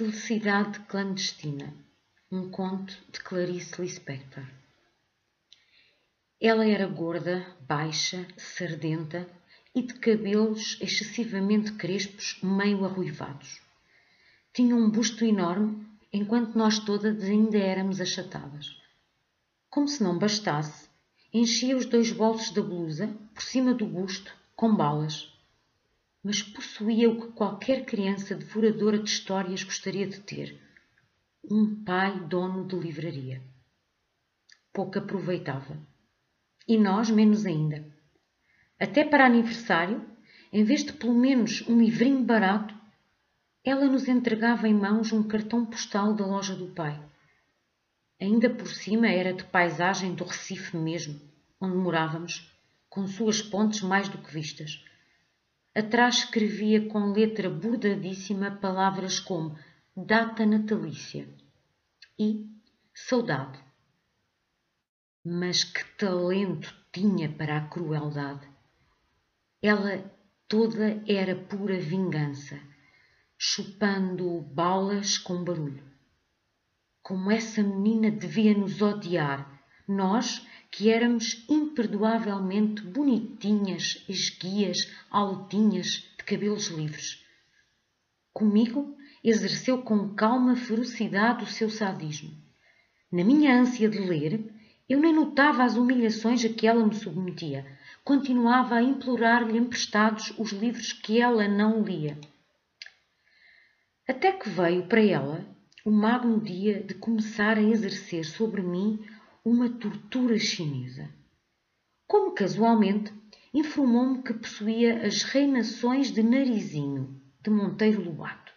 Felicidade Clandestina, um conto de Clarice Lispector. Ela era gorda, baixa, sardenta e de cabelos excessivamente crespos, meio arruivados. Tinha um busto enorme, enquanto nós todas ainda éramos achatadas. Como se não bastasse, enchia os dois bolsos da blusa, por cima do busto, com balas mas possuía o que qualquer criança devoradora de histórias gostaria de ter: um pai dono de livraria. Pouco aproveitava. E nós menos ainda. Até para aniversário, em vez de pelo menos um livrinho barato, ela nos entregava em mãos um cartão postal da loja do pai. Ainda por cima era de paisagem do Recife mesmo, onde morávamos, com suas pontes mais do que vistas Atrás escrevia com letra bordadíssima palavras como data natalícia e saudade. Mas que talento tinha para a crueldade! Ela toda era pura vingança, chupando balas com barulho. Como essa menina devia nos odiar, nós que éramos imperdoavelmente bonitinhas, esguias, altinhas, de cabelos livres. Comigo exerceu com calma ferocidade o seu sadismo. Na minha ânsia de ler, eu nem notava as humilhações a que ela me submetia. Continuava a implorar-lhe emprestados os livros que ela não lia. Até que veio para ela o magno dia de começar a exercer sobre mim uma tortura chinesa. Como casualmente, informou-me que possuía as reinações de Narizinho, de Monteiro Lobato.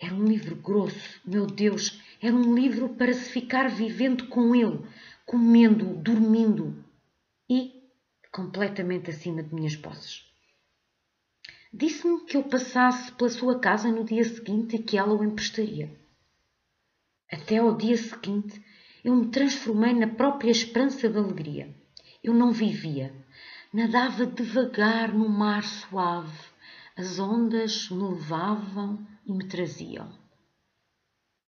Era um livro grosso, meu Deus, era um livro para se ficar vivendo com ele, comendo, dormindo e completamente acima de minhas posses. Disse-me que eu passasse pela sua casa no dia seguinte e que ela o emprestaria. Até ao dia seguinte eu me transformei na própria esperança da alegria. Eu não vivia. Nadava devagar no mar suave. As ondas me levavam e me traziam.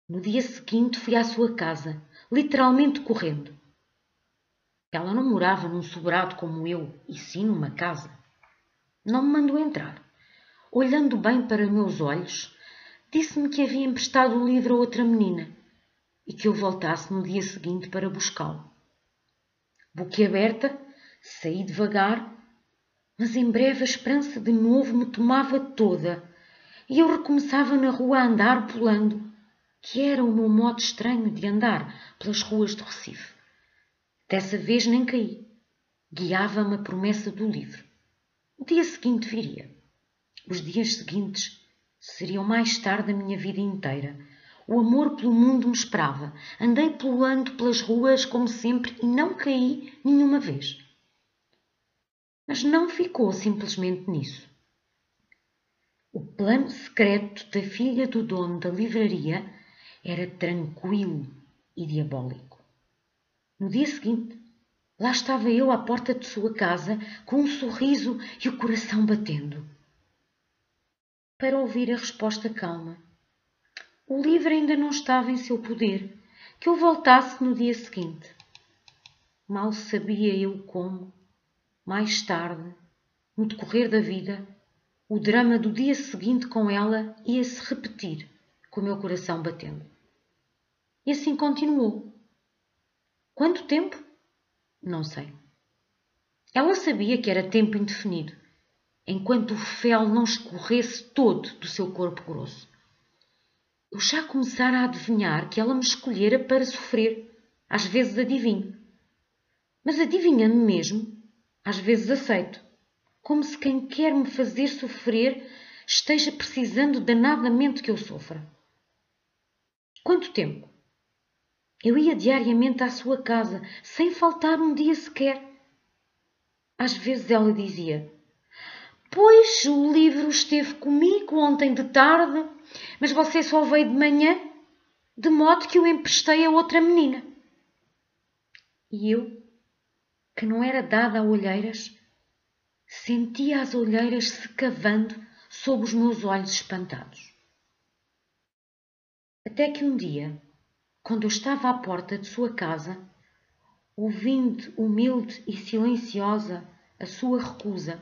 No dia seguinte fui à sua casa, literalmente correndo. Ela não morava num sobrado como eu, e sim numa casa. Não me mandou entrar. Olhando bem para meus olhos, disse-me que havia emprestado o livro a outra menina e que eu voltasse no dia seguinte para buscá-lo. Boquiaberta, saí devagar, mas em breve a esperança de novo me tomava toda e eu recomeçava na rua a andar pulando, que era o meu modo estranho de andar pelas ruas do Recife. Dessa vez nem caí. Guiava-me a promessa do livro. O dia seguinte viria. Os dias seguintes seriam mais tarde a minha vida inteira o amor pelo mundo me esperava. Andei pulando pelas ruas como sempre e não caí nenhuma vez. Mas não ficou simplesmente nisso. O plano secreto da filha do dono da livraria era tranquilo e diabólico. No dia seguinte, lá estava eu à porta de sua casa, com um sorriso e o coração batendo. Para ouvir a resposta calma o livro ainda não estava em seu poder, que eu voltasse no dia seguinte. Mal sabia eu como, mais tarde, no decorrer da vida, o drama do dia seguinte com ela ia se repetir, com o meu coração batendo. E assim continuou. Quanto tempo? Não sei. Ela sabia que era tempo indefinido, enquanto o fel não escorresse todo do seu corpo grosso eu já começara a adivinhar que ela me escolhera para sofrer. Às vezes adivinho. Mas adivinhando mesmo, às vezes aceito. Como se quem quer me fazer sofrer esteja precisando danadamente que eu sofra. Quanto tempo? Eu ia diariamente à sua casa, sem faltar um dia sequer. Às vezes ela dizia: Pois o livro esteve comigo ontem de tarde mas você só veio de manhã, de modo que o emprestei a outra menina. E eu, que não era dada a olheiras, sentia as olheiras se cavando sob os meus olhos espantados. Até que um dia, quando eu estava à porta de sua casa, ouvindo humilde e silenciosa a sua recusa,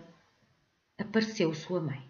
apareceu sua mãe.